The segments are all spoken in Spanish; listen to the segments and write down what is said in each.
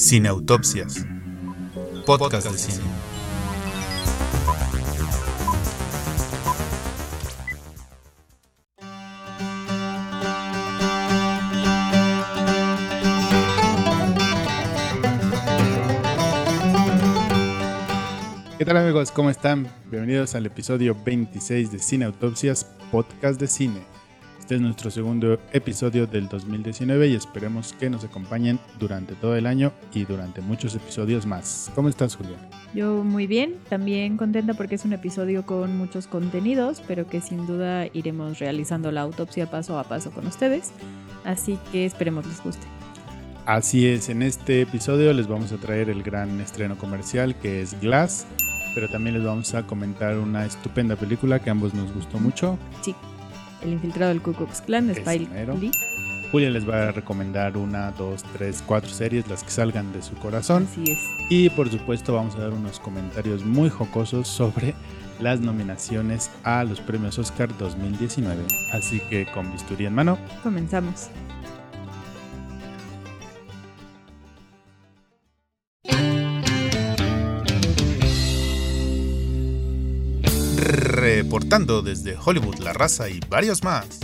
Cineautopsias. Podcast de cine. ¿Qué tal amigos? ¿Cómo están? Bienvenidos al episodio 26 de Cineautopsias, podcast de cine. Este es nuestro segundo episodio del 2019 y esperemos que nos acompañen durante todo el año y durante muchos episodios más. ¿Cómo estás, Julia? Yo muy bien, también contenta porque es un episodio con muchos contenidos, pero que sin duda iremos realizando la autopsia paso a paso con ustedes, así que esperemos les guste. Así es, en este episodio les vamos a traer el gran estreno comercial que es Glass, pero también les vamos a comentar una estupenda película que a ambos nos gustó mucho. Sí, El infiltrado del Ku Klux Klan Spike. Lee. Julia les va a recomendar una, dos, tres, cuatro series, las que salgan de su corazón. Así es. Y por supuesto vamos a dar unos comentarios muy jocosos sobre las nominaciones a los premios Oscar 2019. Así que con bisturí en mano, Comenzamos. Reportando desde Hollywood, La Raza y varios más.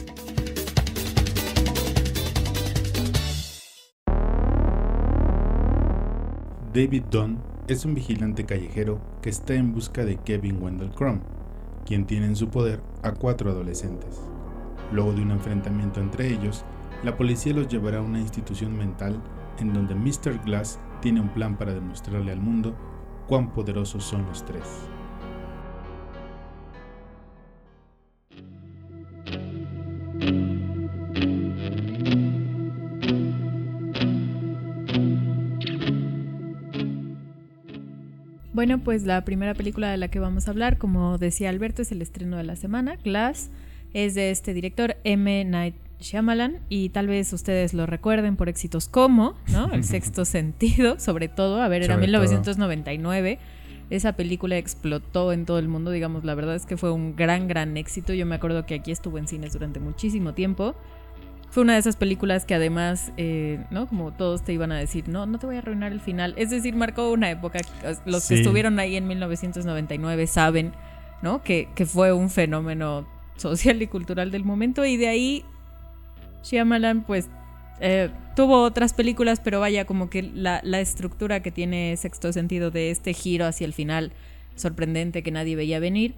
David Dunn es un vigilante callejero que está en busca de Kevin Wendell Crumb, quien tiene en su poder a cuatro adolescentes. Luego de un enfrentamiento entre ellos, la policía los llevará a una institución mental en donde Mr. Glass tiene un plan para demostrarle al mundo cuán poderosos son los tres. Bueno, pues la primera película de la que vamos a hablar, como decía Alberto, es el estreno de la semana, Glass. Es de este director M. Night Shyamalan y tal vez ustedes lo recuerden por éxitos como, ¿no? El sexto sentido, sobre todo. A ver, era Sobre todo. 1999. Esa película explotó en todo el mundo, digamos, la verdad es que fue un gran, gran éxito. Yo me acuerdo que aquí estuvo en cines durante muchísimo tiempo. Fue una de esas películas que además, eh, ¿no? Como todos te iban a decir, no, no te voy a arruinar el final. Es decir, marcó una época. Los que estuvieron ahí en 1999 saben, ¿no? Que, que fue un fenómeno social y cultural del momento. Y de ahí, Shyamalan, pues, eh, tuvo otras películas, pero vaya, como que la, la estructura que tiene Sexto Sentido de este giro hacia el final sorprendente que nadie veía venir,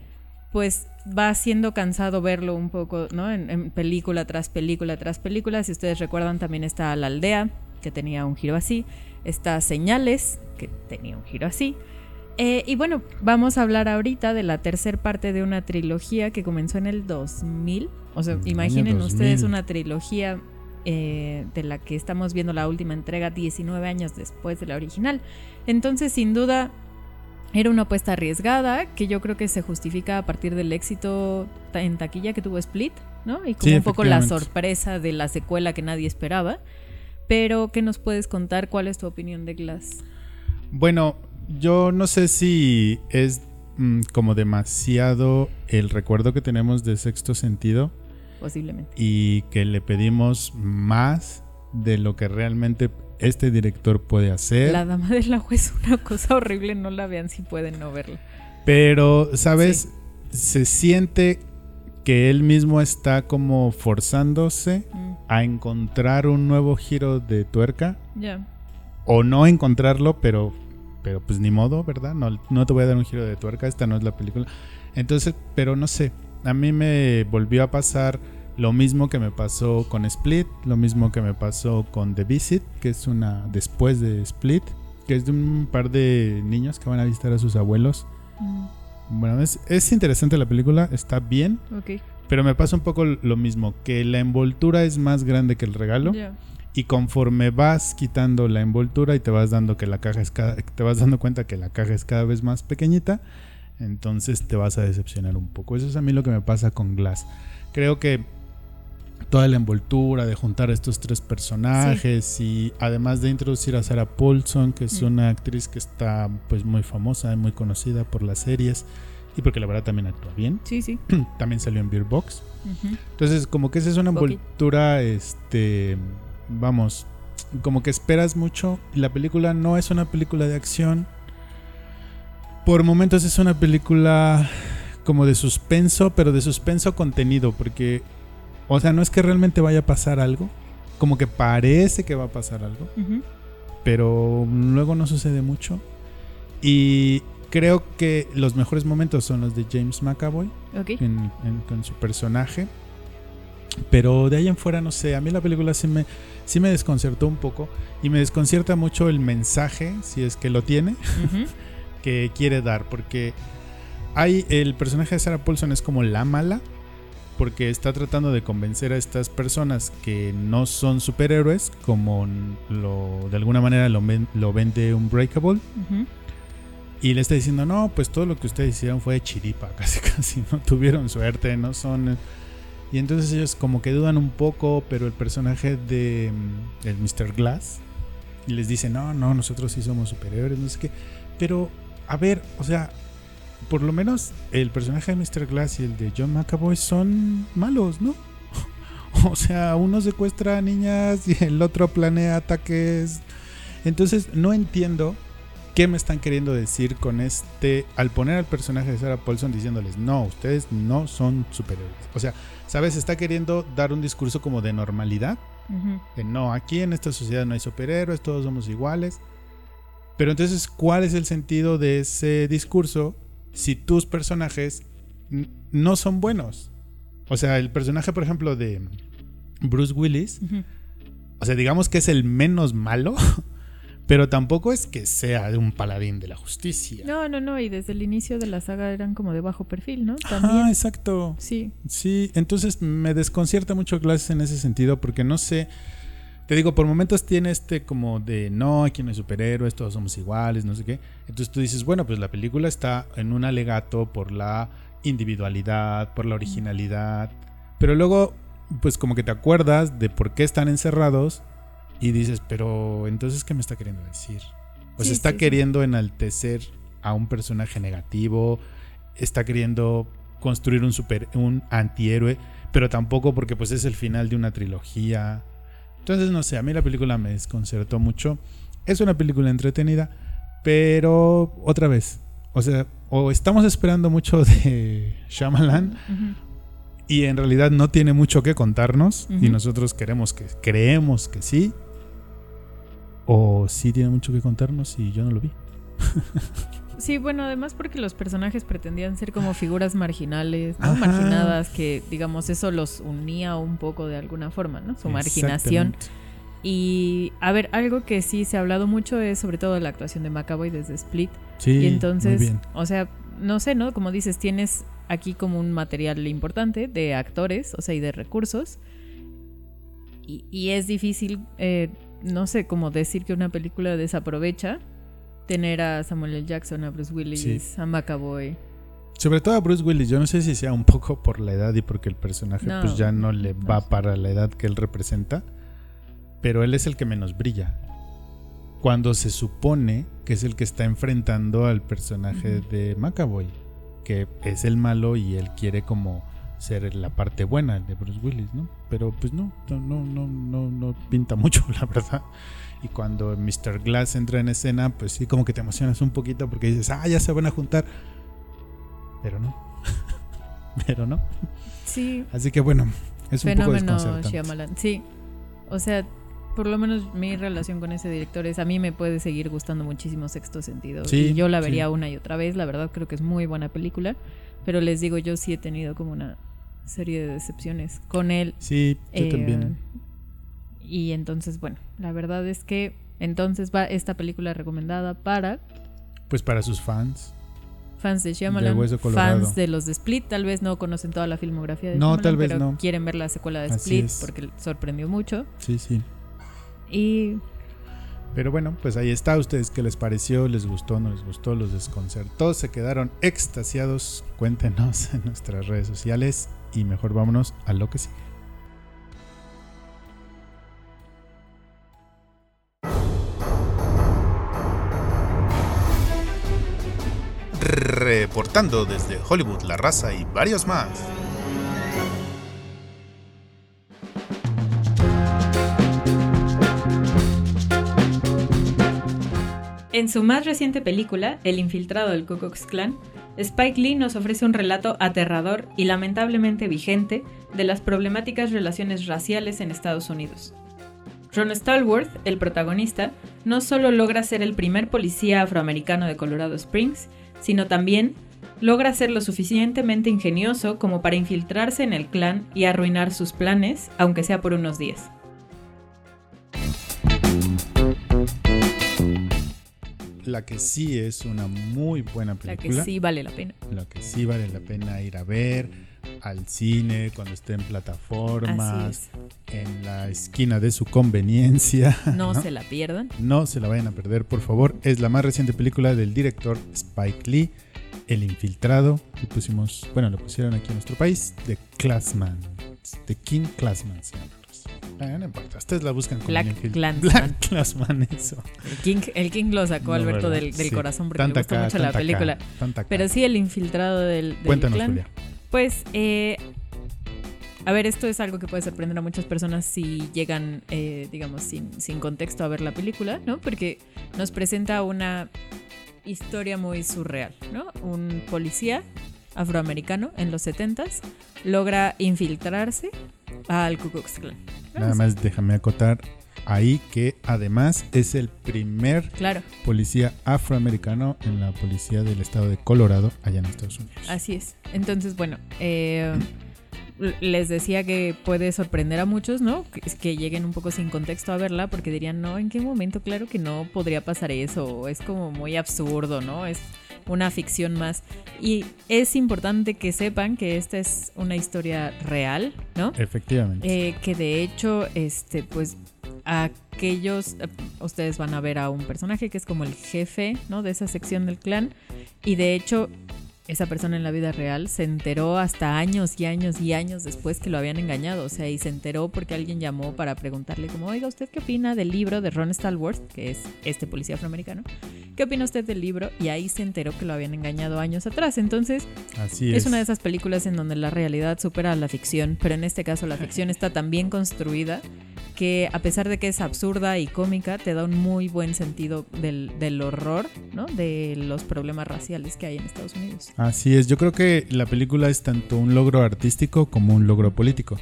pues va siendo cansado verlo un poco, ¿no? En, en película tras película tras película. Si ustedes recuerdan, también está La Aldea, que tenía un giro así. Está Señales, que tenía un giro así. Eh, y bueno, vamos a hablar ahorita de la tercer parte de una trilogía que comenzó en el 2000. O sea, imaginen 2000. ustedes una trilogía eh, de la que estamos viendo la última entrega 19 años después de la original. Entonces, sin duda, era una apuesta arriesgada que yo creo que se justifica a partir del éxito en taquilla que tuvo Split, ¿no? Y como Sí, un poco la sorpresa de la secuela que nadie esperaba. Pero, ¿qué nos puedes contar? ¿Cuál es tu opinión de Glass? Bueno, yo no sé si es mm, como demasiado el recuerdo que tenemos de sexto sentido Posiblemente. y que le pedimos más de lo que realmente este director puede hacer. La Dama del Agua es una cosa horrible, no la vean si pueden no verla. Pero, ¿sabes? Se siente que él mismo está como forzándose Mm, a encontrar un nuevo giro de tuerca. Ya. O no encontrarlo, pero, pero pues ni modo, ¿verdad? No, no te voy a dar un giro de tuerca, esta no es la película. Entonces, pero no sé, a mí me volvió a pasar lo mismo que me pasó con Split, lo mismo que me pasó con The Visit, que es una después de Split, que es de un par de niños que van a visitar a sus abuelos. Mm, Bueno, es, es interesante la película, está bien, ok. pero me pasa un poco lo mismo, que la envoltura es más grande que el regalo. Y conforme vas quitando la envoltura y te vas dando que la caja es cada, te vas dando cuenta que la caja es cada vez más pequeñita, entonces te vas a decepcionar un poco. Eso es a mí lo que me pasa con Glass. Creo que toda la envoltura de juntar a estos tres personajes y además de introducir a Sarah Paulson, que es Mm. una actriz que está pues muy famosa y muy conocida por las series y porque la verdad también actúa bien. Sí, sí. también salió en Beer Box. Entonces, como que esa es una envoltura, este, vamos, como que esperas mucho. Y la película no es una película de acción. Por momentos es una película como de suspenso, pero de suspenso contenido, porque, o sea, no es que realmente vaya a pasar algo, como que parece que va a pasar algo, pero luego no sucede mucho. Y creo que los mejores momentos son los de James McAvoy en- en- con su personaje. Pero de ahí en fuera, no sé, a mí la película sí me, sí me desconcertó un poco. Y me desconcierta mucho el mensaje, si es que lo tiene, que quiere dar, porque hay el personaje de Sarah Paulson es como la mala, porque está tratando de convencer a estas personas que no son superhéroes, como lo, de alguna manera lo, ven- lo vende Unbreakable, Ujú. y le está diciendo, no, pues todo lo que ustedes hicieron fue de chiripa, casi casi, no tuvieron suerte, no son... Y entonces ellos como que dudan un poco, pero el personaje de mm, el Mr. Glass y les dice, no, no, nosotros sí somos superiores, no sé qué. Pero, a ver, o sea, por lo menos el personaje de Mr. Glass y el de John McAvoy son malos, ¿no? o sea, uno secuestra a niñas y el otro planea ataques. Entonces, no entiendo qué me están queriendo decir con este, al poner al personaje de Sarah Paulson diciéndoles, no, ustedes no son superiores. O sea, ¿sabes? Está queriendo dar un discurso como de normalidad. De no, aquí en esta sociedad no hay superhéroes, todos somos iguales. Pero entonces, ¿cuál es el sentido de ese discurso si tus personajes no son buenos? O sea, el personaje, por ejemplo, de Bruce Willis, o sea, digamos que es el menos malo, pero tampoco es que sea un paladín de la justicia. No, no, no. Y desde el inicio de la saga eran como de bajo perfil, ¿no? Ah, exacto. Sí. Sí, entonces me desconcierta mucho Glass en ese sentido porque no sé. Te digo, por momentos tiene este como de no, aquí no hay superhéroes, todos somos iguales, no sé qué. Entonces tú dices, bueno, pues la película está en un alegato por la individualidad, por la originalidad. Pero luego, pues como que te acuerdas de por qué están encerrados y dices, pero entonces, ¿qué me está queriendo decir? Sí, está sí, sí. queriendo enaltecer a un personaje negativo, está queriendo construir un super un antihéroe, pero tampoco porque pues es el final de una trilogía. Entonces no sé, a mí la película me desconcertó mucho. Es una película entretenida, pero otra vez, o sea, o estamos esperando mucho de Shyamalan y en realidad no tiene mucho que contarnos y nosotros queremos que creemos que sí. O sí tiene mucho que contarnos y yo no lo vi. Sí, bueno, además porque los personajes pretendían ser como figuras marginales. Marginadas, que digamos eso los unía un poco de alguna forma, ¿no? Su marginación. Y a ver, algo que sí se ha hablado mucho es sobre todo la actuación de McAvoy desde Split. Sí, y muy entonces, bien. o sea, no sé, ¿no? Como dices, tienes aquí como un material importante de actores, o sea, y de recursos. Y, y es difícil, eh, no sé, como decir que una película desaprovecha tener a Samuel L. Jackson, a Bruce Willis, Sí. a McAvoy. Sobre todo a Bruce Willis, yo no sé si sea un poco por la edad y porque el personaje No, pues ya no le no va sé. para la edad que él representa, pero él es el que menos brilla. Cuando se supone que es el que está enfrentando al personaje de McAvoy, que es el malo y él quiere como ser la parte buena de Bruce Willis, ¿no? Pero pues no, no, no, no, no, pinta mucho, la verdad. Y cuando Mr. Glass entra en escena, pues sí, como que te emocionas un poquito porque dices, ah, ya se van a juntar. Pero no. Pero no. Sí, Así que bueno, es un poco fenómeno desconcertante. Shyamalan. Sí, o sea, por lo menos mi relación con ese director es a mí me puede seguir gustando muchísimo Sexto Sentido. Sí, y yo la sí. vería una y otra vez, la verdad creo que es muy buena película, pero les digo, yo sí he tenido como una serie de decepciones con él. Sí, yo eh, también. Y entonces, bueno, la verdad es que entonces va esta película recomendada para Pues para sus fans. fans de Shyamalan, Colorado. fans de los de Split, tal vez no conocen toda la filmografía de No, Shyamalan, tal vez pero no. quieren ver la secuela de Split porque sorprendió mucho. Sí, sí. Y Pero bueno, pues ahí está. ¿Ustedes qué les pareció? ¿Les gustó? ¿No les gustó? ¿Los desconcertó? ¿Se quedaron extasiados? Cuéntenos en nuestras redes sociales. Y mejor vámonos a lo que sigue. Reportando desde Hollywood, La Raza y varios más. En su más reciente película, El infiltrado del Ku Klux Klan, Spike Lee nos ofrece un relato aterrador y lamentablemente vigente de las problemáticas relaciones raciales en Estados Unidos. Ron Stallworth, el protagonista, no solo logra ser el primer policía afroamericano de Colorado Springs, sino también logra ser lo suficientemente ingenioso como para infiltrarse en el clan y arruinar sus planes, aunque sea por unos días. La que sí es una muy buena La película. que sí vale la pena. La que sí vale la pena ir a ver al cine, cuando esté en plataformas, en la esquina de su conveniencia. No, se la pierdan. No se la vayan a perder, por favor. Es la más reciente película del director Spike Lee, El Infiltrado. Y pusimos, bueno, lo pusieron aquí en nuestro país, The Classman. The King Classman se llama. Ah, no importa, ustedes la buscan como Black Klansman. Black Classman, eso. El King, el King lo sacó No, Alberto del, del Sí. corazón porque Tanta le gustó acá, mucho la acá, película. tanta acá. Pero sí, el infiltrado del, del Cuéntanos, clan. Julia. Pues, eh, a ver, esto es algo que puede sorprender a muchas personas si llegan, eh, digamos, sin, sin contexto a ver la película, ¿no? Porque nos presenta una historia muy surreal, ¿no? Un policía afroamericano en los 70s logra infiltrarse al Ku Klux Klan. Nada más déjame acotar ahí que además es el primer Claro, policía afroamericano en la policía del estado de Colorado, allá en Estados Unidos. así es. Entonces, bueno, eh, les decía que puede sorprender a muchos, ¿no? Que, que lleguen un poco sin contexto a verla porque dirían, no, ¿en qué momento? Claro que no podría pasar eso, es como muy absurdo, ¿no? Es una ficción más. Y es importante que sepan que esta es una historia real, ¿no? Efectivamente. Eh, que de hecho, este, pues, aquellos, eh, ustedes van a ver a un personaje que es como el jefe, ¿no? De esa sección del clan. Y de hecho, esa persona en la vida real se enteró hasta años y años y años después que lo habían engañado. O sea, y se enteró porque alguien llamó para preguntarle como, oiga, ¿usted qué opina del libro de Ron Stallworth, que es este policía afroamericano? ¿Qué opina usted del libro? Y ahí se enteró que lo habían engañado años atrás. Entonces, Así es es. una de esas películas en donde la realidad supera a la ficción, pero en este caso la ficción está tan bien construida que a pesar de que es absurda y cómica, te da un muy buen sentido del, del horror, ¿no? De los problemas raciales que hay en Estados Unidos. Así es. Yo creo que la película es tanto un logro artístico como un logro político.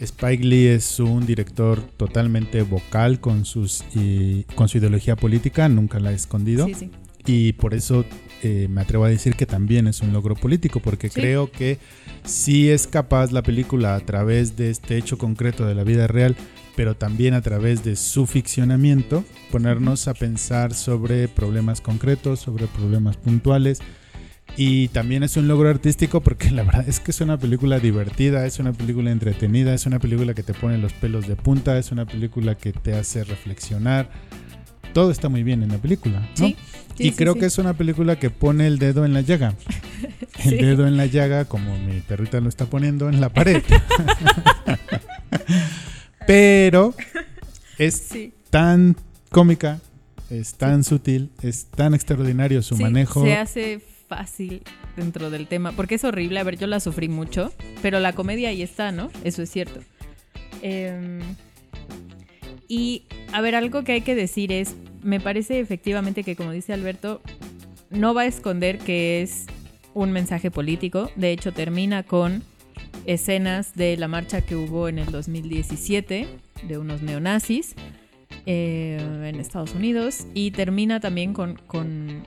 Spike Lee es un director totalmente vocal con sus y con su ideología política, nunca la ha escondido. Sí, sí. Y por eso eh, me atrevo a decir que también es un logro político, porque Sí. creo que sí es capaz la película a través de este hecho concreto de la vida real, pero también a través de su ficcionamiento, ponernos a pensar sobre problemas concretos, sobre problemas puntuales. Y también es un logro artístico porque la verdad es que es una película divertida, es una película entretenida, es una película que te pone los pelos de punta, es una película que te hace reflexionar. Todo está muy bien en la película, ¿no? Sí, sí, y creo sí. que es una película que pone el dedo en la llaga. El dedo en la llaga, como mi perrita lo está poniendo en la pared. Pero es tan cómica, es tan sutil, es tan extraordinario su manejo. Se hace fácil dentro del tema, porque es horrible. A ver, yo la sufrí mucho, pero la comedia ahí está, ¿no? Eso es cierto. Em, y, a ver, algo que hay que decir es, me parece efectivamente que, como dice Alberto, no va a esconder que es un mensaje político. De hecho, termina con escenas de la marcha que hubo en el 2017 de unos neonazis eh, en Estados Unidos y termina también con, con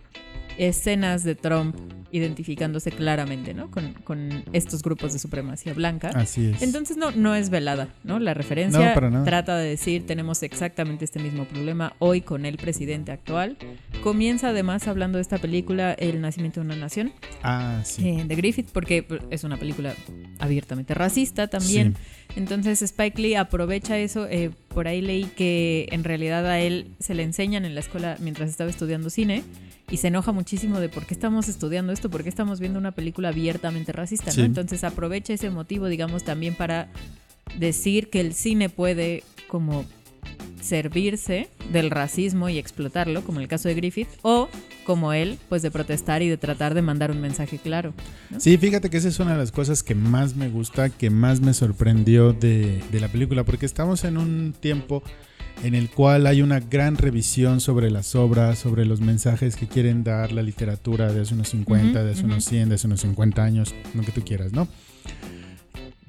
escenas de Trump identificándose claramente ¿no? con, con estos grupos de supremacía blanca. Así es. Entonces no, no es velada, ¿no? La referencia No, trata de decir tenemos exactamente este mismo problema hoy con el presidente actual. Comienza además hablando de esta película El nacimiento de una nación ah, sí. eh, de Griffith porque es una película abiertamente racista también. Entonces Spike Lee aprovecha eso. eh, por ahí leí que en realidad a él se le enseñan en la escuela mientras estaba estudiando cine y se enoja muchísimo de por qué estamos estudiando esto, por qué estamos viendo una película abiertamente racista, ¿no? Sí. Entonces aprovecha ese motivo, digamos, también para decir que el cine puede como servirse del racismo y explotarlo, como en el caso de Griffith, o como él, pues de protestar y de tratar de mandar un mensaje claro. ¿no? Sí, fíjate que esa es una de las cosas que más me gusta, que más me sorprendió de, de la película, porque estamos en un tiempo en el cual hay una gran revisión sobre las obras, sobre los mensajes que quieren dar la literatura de hace unos 50, Ujú, de hace unos 100, de hace unos 50 años, lo que tú quieras, ¿no?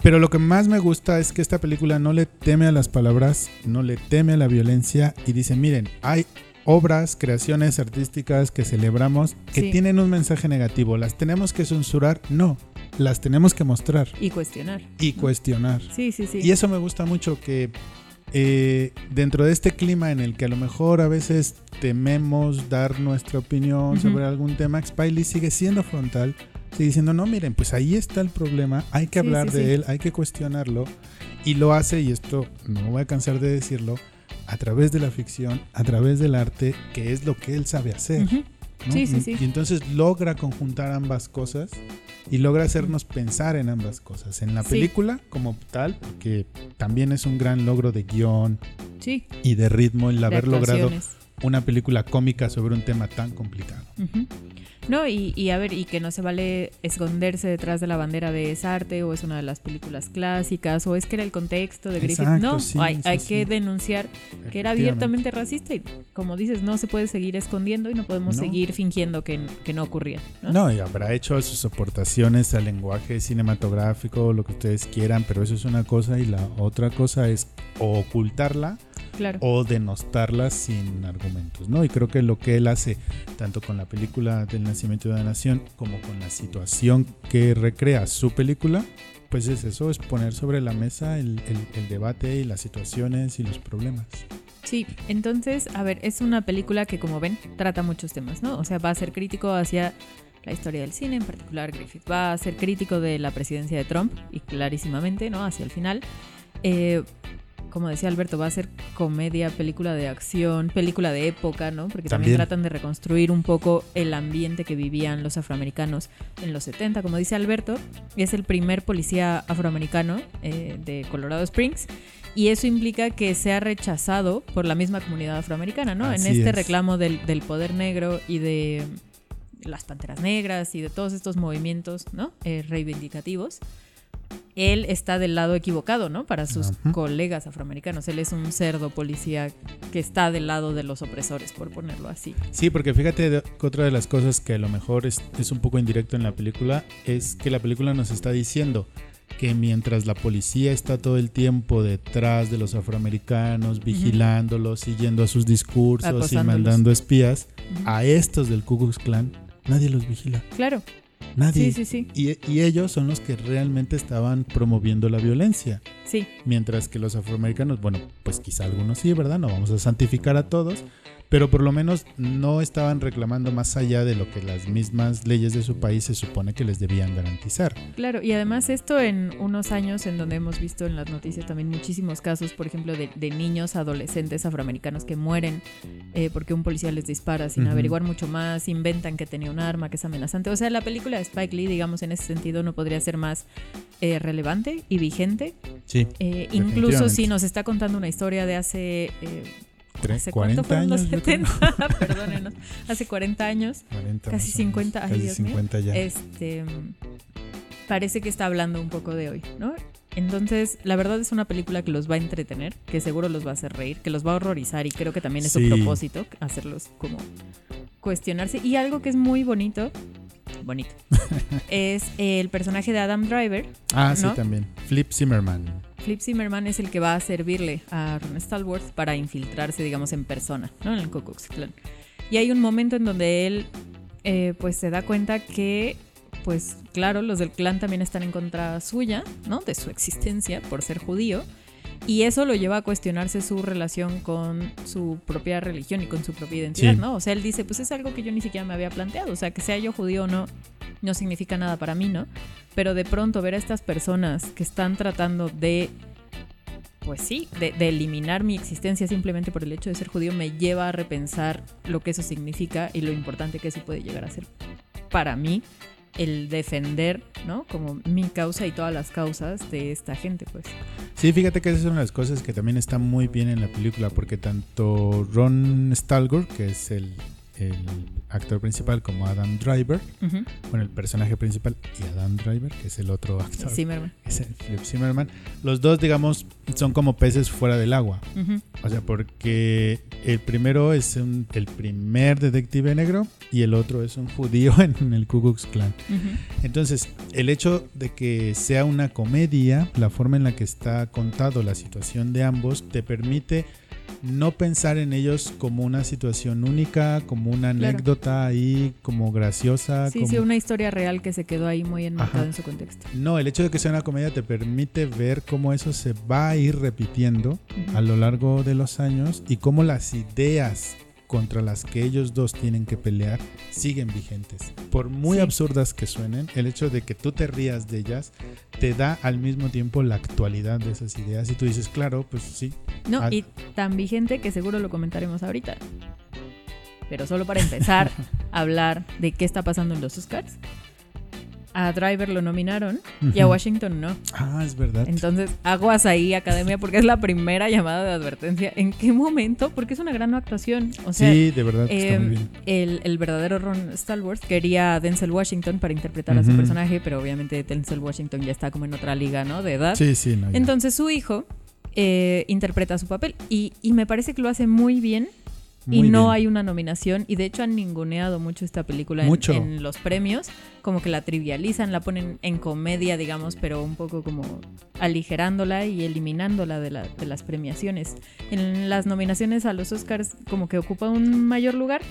Pero lo que más me gusta es que esta película no le teme a las palabras, no le teme a la violencia y dice, miren, hay obras, creaciones artísticas que celebramos que Sí. tienen un mensaje negativo. ¿Las tenemos que censurar? No, las tenemos que mostrar Y cuestionar. y cuestionar. Sí, sí, sí. Y eso me gusta mucho que eh, dentro de este clima en el que a lo mejor a veces tememos dar nuestra opinión sobre algún tema, Spiley sigue siendo frontal, sigue diciendo, no, miren, pues ahí está el problema, hay que Sí, hablar sí, de sí. él, hay que cuestionarlo, y lo hace, y esto no me voy a cansar de decirlo, a través de la ficción, a través del arte, que es lo que él sabe hacer. ¿No? Sí, sí, Y- sí. Y entonces logra conjuntar ambas cosas y logra hacernos pensar en ambas cosas. En la Sí. película como tal, que también es un gran logro de guion Sí. y de ritmo el de haber logrado una película cómica sobre un tema tan complicado. No, y, y a ver, y que no se vale esconderse detrás de la bandera de es arte o es una de las películas clásicas o es que era el contexto de Griffith. Exacto, no, sí, hay, sí, hay sí. que denunciar que era abiertamente racista y como dices, no se puede seguir escondiendo y no podemos No. seguir fingiendo que, que no ocurría. ¿no? No, y habrá hecho sus aportaciones al lenguaje cinematográfico, lo que ustedes quieran, pero eso es una cosa y la otra cosa es ocultarla Claro. o denostarla sin argumentos, ¿no? Y creo que lo que él hace, tanto con la película del nacimiento de la nación como con la situación que recrea su película, pues es eso, es poner sobre la mesa el, el- el debate y las situaciones y los problemas. Sí, entonces, a ver, es una película que como ven trata muchos temas, ¿no? O sea, va a ser crítico hacia la historia del cine, en particular Griffith, va a ser crítico de la presidencia de Trump y clarísimamente, ¿no? Hacia el final. Eh, como decía Alberto, va a ser comedia, película de acción, película de época, ¿no? Porque también, También. tratan de reconstruir un poco el ambiente que vivían los afroamericanos en los 70. Como dice Alberto, es el primer policía afroamericano eh, de Colorado Springs. Y eso implica que sea rechazado por la misma comunidad afroamericana, ¿no? Así en este es. reclamo del, del poder negro y de las panteras negras y de todos estos movimientos, ¿no? Eh, reivindicativos. Él está del lado equivocado, ¿no? Para sus colegas afroamericanos. Él es un cerdo policía que está del lado de los opresores, por ponerlo así. Sí, porque fíjate que otra de las cosas que a lo mejor es, es un poco indirecto en la película es que la película nos está diciendo que mientras la policía está todo el tiempo detrás de los afroamericanos, vigilándolos, siguiendo a sus discursos y mandando espías, a estos del Ku Klux Klan nadie los vigila, Claro, nadie. sí, sí, sí. Y, y ellos son los que realmente estaban promoviendo la violencia. Sí, Mientras que los afroamericanos, bueno, pues quizá algunos sí, ¿verdad? No vamos a santificar a todos, pero por lo menos no estaban reclamando más allá de lo que las mismas leyes de su país se supone que les debían garantizar. Claro, y además esto en unos años en donde hemos visto en las noticias también muchísimos casos, por ejemplo, de, de niños, adolescentes afroamericanos que mueren eh, porque un policía les dispara sin averiguar mucho más, inventan que tenía un arma, que es amenazante. O sea, la película de Spike Lee, digamos, en ese sentido no podría ser más eh, relevante y vigente. Sí. Eh, incluso si nos está contando una historia de hace... ¿Hace cuánto 40 fueron los años. creo. 70? Perdónenos. Hace 40 años. 40 Casi más o 50, menos, ay, casi Dios mío. 50 ya. Este parece que está hablando un poco de hoy, ¿no? Entonces, la verdad es una película que los va a entretener, que seguro los va a hacer reír, que los va a horrorizar y creo que también es Sí. su propósito, hacerlos como cuestionarse. Y algo que es muy bonito, bonito, es el personaje de Adam Driver. ah, sí, también. Flip Zimmerman. Flip Zimmerman es el que va a servirle a Ron Stallworth para infiltrarse, digamos, en persona, ¿no? En el Ku Klux Klan. Y hay un momento en donde él, eh, pues, se da cuenta que, pues, claro, los del clan también están en contra suya, ¿no? De su existencia por ser judío. Y eso lo lleva a cuestionarse su relación con su propia religión y con su propia identidad, Sí. ¿no? O sea, él dice, pues es algo que yo ni siquiera me había planteado. O sea, que sea yo judío o no, no significa nada para mí, ¿no? Pero de pronto ver a estas personas que están tratando de, pues sí, de, de eliminar mi existencia simplemente por el hecho de ser judío me lleva a repensar lo que eso significa y lo importante que eso puede llegar a ser para mí el defender, ¿no? Como mi causa y todas las causas de esta gente, pues. Sí, fíjate que esa es una de las cosas que también está muy bien en la película, porque tanto Ron Stalgor, que es el, el actor principal como Adam Driver, bueno, el personaje principal y Adam Driver, que es el otro actor, Zimmerman. es el Philip Zimmerman. Los dos, digamos, son como peces fuera del agua. O sea, porque el primero es un- el primer detective negro y el otro es un judío en el Ku Klux Klan. Entonces, el hecho de que sea una comedia, la forma en la que está contado la situación de ambos, te permite no pensar en ellos como una situación única, como una Claro. anécdota ahí, como graciosa. Sí, como- sí, una historia real que se quedó ahí muy enmarcada en su contexto. No, el hecho de que sea una comedia te permite ver cómo eso se va a ir repitiendo Ujú. a lo largo de los años y cómo las ideas contra las que ellos dos tienen que pelear siguen vigentes. Por muy Sí. absurdas que suenen, el hecho de que tú te rías de ellas te da al mismo tiempo la actualidad de esas ideas y tú dices, claro, pues sí. No, y tan vigente que seguro lo comentaremos ahorita. Pero solo para empezar a hablar de qué está pasando en los Oscars. A Driver lo nominaron y a. Washington no. Ah, es verdad. Entonces, aguas ahí, Academia, porque es la primera llamada de advertencia. ¿En qué momento? Porque es una gran actuación. O sea, sí, de verdad, está eh, muy bien. el, el verdadero Ron Stallworth quería a Denzel Washington para interpretar a su personaje, pero obviamente Denzel Washington ya está como en otra liga, ¿no? De edad. Sí, sí, no. Entonces su hijo eh, interpreta su papel y, y me parece que lo hace muy bien y no hay una nominación y de hecho han ninguneado mucho esta película en, Mucho. en los premios, como que la trivializan, la ponen en comedia, digamos, pero un poco como aligerándola y eliminándola de, la- de las premiaciones. En las nominaciones a los Oscars como que ocupa un mayor lugar,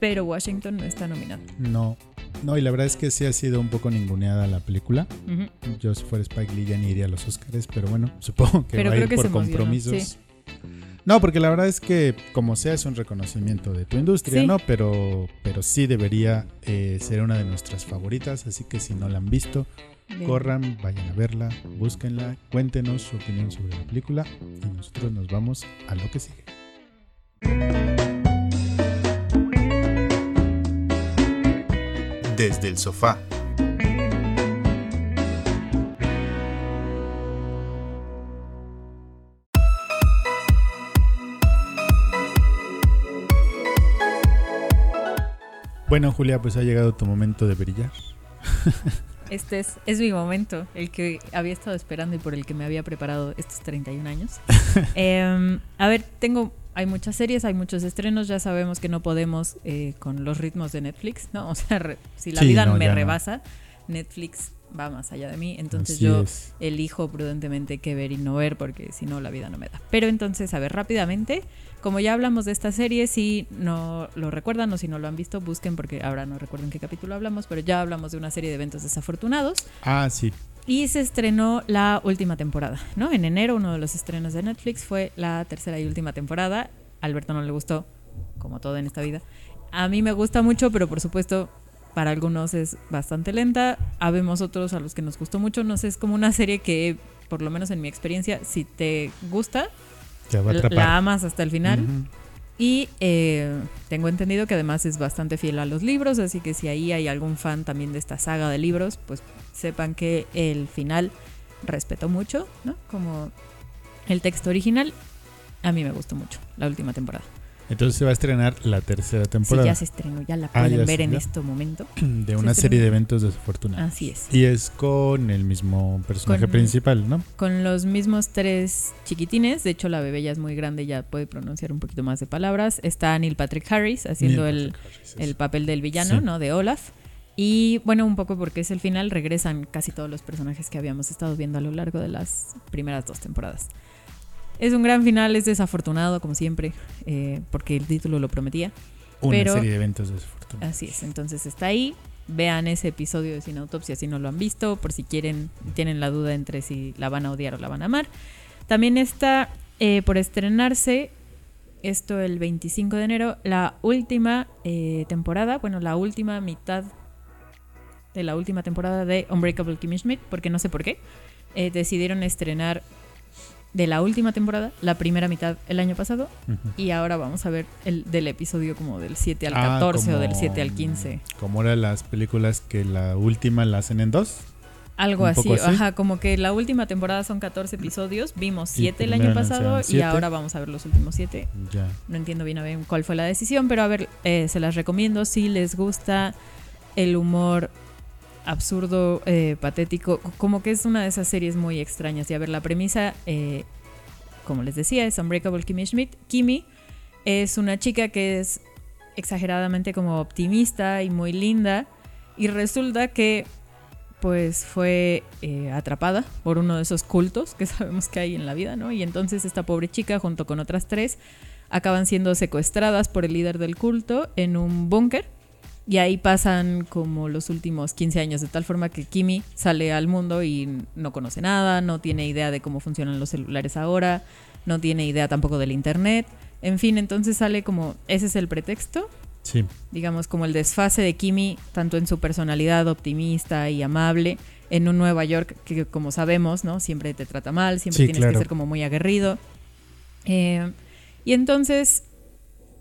pero Washington no está nominado. No. No, y la verdad es que sí ha sido un poco ninguneada la película. Ujú. Yo si fuera Spike Lee ya ni iría a los Oscars, pero bueno, supongo que Pero va a ir que por compromisos. sí. No, porque la verdad es que como sea es un reconocimiento de tu industria, Sí. ¿no? Pero, pero sí debería eh, ser una de nuestras favoritas, así que si no la han visto, Bien. corran, vayan a verla, búsquenla, cuéntenos su opinión sobre la película y nosotros nos vamos a lo que sigue. Desde el sofá. Bueno, Julia, pues ha llegado tu momento de brillar. Este es, es mi momento, el que había estado esperando y por el que me había preparado estos 31 años. Em, a ver, tengo, hay muchas series, hay muchos estrenos, ya sabemos que no podemos eh, con los ritmos de Netflix, ¿no? O sea, re- si la Sí, vida no, me no. rebasa, Netflix va más allá de mí, entonces Así yo es. elijo prudentemente qué ver y no ver porque si no la vida no me da. Pero entonces, a ver, rápidamente, como ya hablamos de esta serie, si no lo recuerdan o si no lo han visto, busquen porque ahora no recuerdo en qué capítulo hablamos, pero ya hablamos de una serie de eventos desafortunados Ah, sí. y se estrenó la última temporada, ¿no? En enero uno de los estrenos de Netflix fue la tercera y última temporada. A Alberto no le gustó, como todo en esta vida. A mí me gusta mucho, pero por supuesto para algunos es bastante lenta. Habemos otros a los que nos gustó mucho. No sé, es como una serie que, por lo menos en mi experiencia, si te gusta, Te va a la, atrapar. la amas hasta el final. Y eh, tengo entendido que además es bastante fiel a los libros, así que si ahí hay algún fan también de esta saga de libros, pues sepan que el final respetó mucho, ¿no? Como el texto original. A mí me gustó mucho la última temporada. Entonces se va a estrenar la tercera temporada ya se estrenó, ya la Ah, pueden ya ver en este momento. de una se serie estrenó. de eventos desafortunados. Así es. Y es con el mismo personaje Con- principal, ¿no? Con los mismos tres chiquitines, de hecho la bebé ya es muy grande, ya puede pronunciar un poquito más de palabras. Está Neil Patrick Harris haciendo el, Harris, el papel del villano, Sí. ¿no? De Olaf. Y bueno, un poco porque es el final, regresan casi todos los personajes que habíamos estado viendo a lo largo de las primeras dos temporadas. Es un gran final, es desafortunado como siempre, eh, porque el título lo prometía. Una pero- serie de eventos desafortunados. Así es, entonces está ahí. Vean ese episodio de Sin Autopsia si no lo han visto, por si quieren, tienen la duda entre si la van a odiar o la van a amar. También está eh, por estrenarse, esto el 25 de enero, la última eh, temporada, bueno, la última mitad de la última temporada de Unbreakable Kimmy Schmidt, porque no sé por qué, eh, decidieron estrenar de la última temporada, la primera mitad el año pasado, y ahora vamos a ver el del episodio como del 7 al Ah, 14 o del como- 7 al 15. Como eran las películas que la última la hacen en dos. Algo así, ajá, como que la última temporada son 14 episodios, vimos Y 7 el año pasado y ahora vamos a ver los últimos 7. Ya. No entiendo bien a ver cuál fue la decisión, pero a ver, eh, se las recomiendo si les gusta el humor absurdo, eh, patético, como que es una de esas series muy extrañas. Y a ver, la premisa, eh, como les decía, es Unbreakable Kimmy Schmidt. Kimmy es una chica que es exageradamente como optimista y muy linda y resulta que pues fue eh, atrapada por uno de esos cultos que sabemos que hay en la vida, ¿no? Y entonces esta pobre chica junto con otras tres acaban siendo secuestradas por el líder del culto en un búnker y ahí pasan como los últimos 15 años, de tal forma que Kimi sale al mundo y no conoce nada, no tiene idea de cómo funcionan los celulares ahora, no tiene idea tampoco del internet. En fin, entonces sale como, ese es el pretexto, Sí. digamos como el desfase de Kimi, tanto en su personalidad optimista y amable, en un Nueva York que como sabemos, ¿no? Siempre te trata mal, siempre Sí, tienes claro. que ser como muy aguerrido. Eh, y entonces,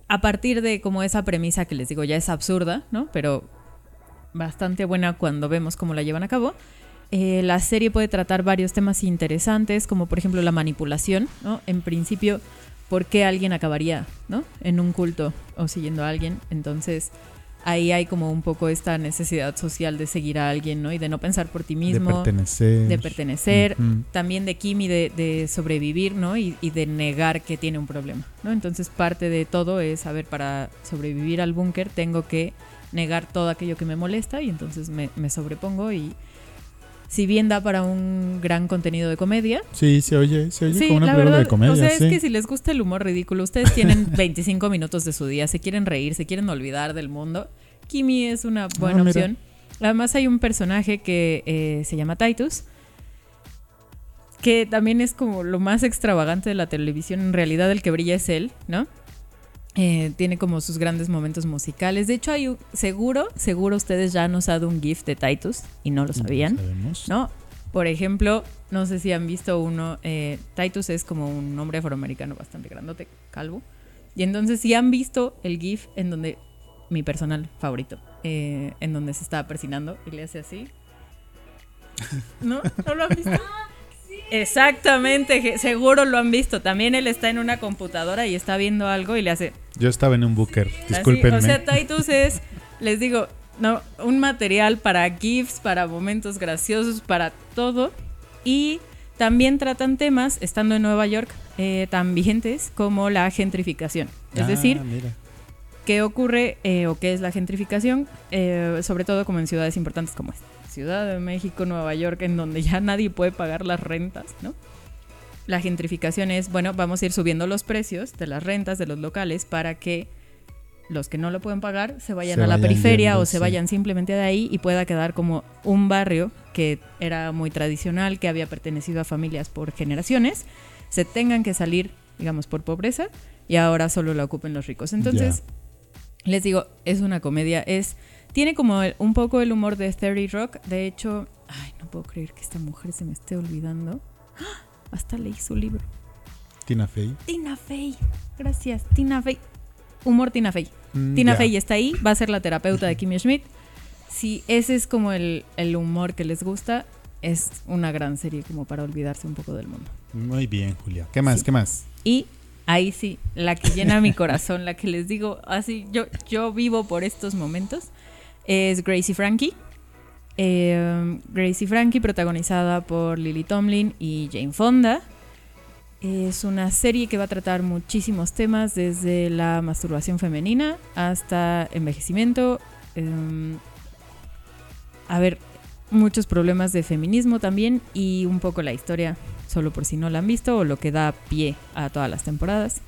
a partir de como esa premisa que les digo ya es absurda, ¿no? Pero bastante buena cuando vemos cómo la llevan a cabo. eh, la serie puede tratar varios temas interesantes, como por ejemplo la manipulación, ¿no? En principio, ¿por qué alguien acabaría, ¿no? En un culto o siguiendo a alguien. Entonces, ahí hay como un poco esta necesidad social de seguir a alguien, ¿no? Y de no pensar por ti mismo de pertenecer. de pertenecer, también de Kimi de, de sobrevivir, ¿no? Y, y de negar que tiene un problema, ¿no? Entonces parte de todo es, a ver, para sobrevivir al búnker tengo que negar todo aquello que me molesta y entonces me, me sobrepongo y si bien da para un gran contenido de comedia, Sí, se oye, se oye sí, como una la película verdad, de comedia, o sea, sí. es que si les gusta el humor ridículo, ustedes tienen 25 minutos de su día, se quieren reír, se quieren olvidar del mundo, Kimi es una buena Ah, opción. Además hay un personaje que eh, se llama Titus, que también es como lo más extravagante de la televisión. En realidad el que brilla es él, ¿no? Eh, tiene como sus grandes momentos musicales. De hecho, hay un- seguro, seguro ustedes ya han usado un GIF de Titus y no lo sabían. Sabemos. ¿no? Por ejemplo, no sé si han visto uno, eh, Titus es como un hombre afroamericano bastante grandote, calvo. Y entonces si han visto el GIF en donde, mi personal favorito, eh, en donde se está persinando y le hace así. ¿No? ¿No lo han visto? Exactamente, je- seguro lo han visto. También él está en una computadora y está viendo algo y le hace Yo estaba en un booker, Así, discúlpenme. o sea, Titus es, les digo, no, un material para GIFs, para momentos graciosos, para todo. Y también tratan temas, estando en Nueva York, eh, tan vigentes como la gentrificación. Es Ah, decir, mira. Qué ocurre eh, o qué es la gentrificación, eh, sobre todo como en ciudades importantes como esta. Ciudad de México, Nueva York, en donde ya nadie puede pagar las rentas, ¿no? La gentrificación es, bueno, vamos a ir subiendo los precios de las rentas de los locales para que los que no lo pueden pagar se vayan Se a la vayan periferia yendo, o se sí. vayan simplemente de ahí y pueda quedar como un barrio que era muy tradicional, que había pertenecido a familias por generaciones, se tengan que salir, digamos, por pobreza y ahora solo la ocupen los ricos. Entonces, les digo, es una comedia, es tiene como el- un poco el humor de 30 Rock, de hecho, ay, no puedo creer que esta mujer se me esté olvidando. ¡Ah! Hasta leí su libro. Tina Fey. Tina Fey. Gracias, Tina Fey. Humor Tina Fey. Mm, Tina. Fey está ahí, va a ser la terapeuta de Kimmy Schmidt. Si ese es como el, el humor que les gusta, es una gran serie como para olvidarse un poco del mundo. Muy bien, Julia. ¿Qué más? Sí. ¿Qué más? Y ahí sí, la que llena mi corazón, la que les digo, así, yo, yo vivo por estos momentos, es Gracie Frankie. Eh, Gracie Frankie, protagonizada por Lily Tomlin y Jane Fonda. Es una serie que va a tratar muchísimos temas, desde la masturbación femenina hasta envejecimiento. em, a ver, muchos problemas de feminismo también y un poco la historia, solo por si no la han visto, o lo que da pie a todas las temporadas.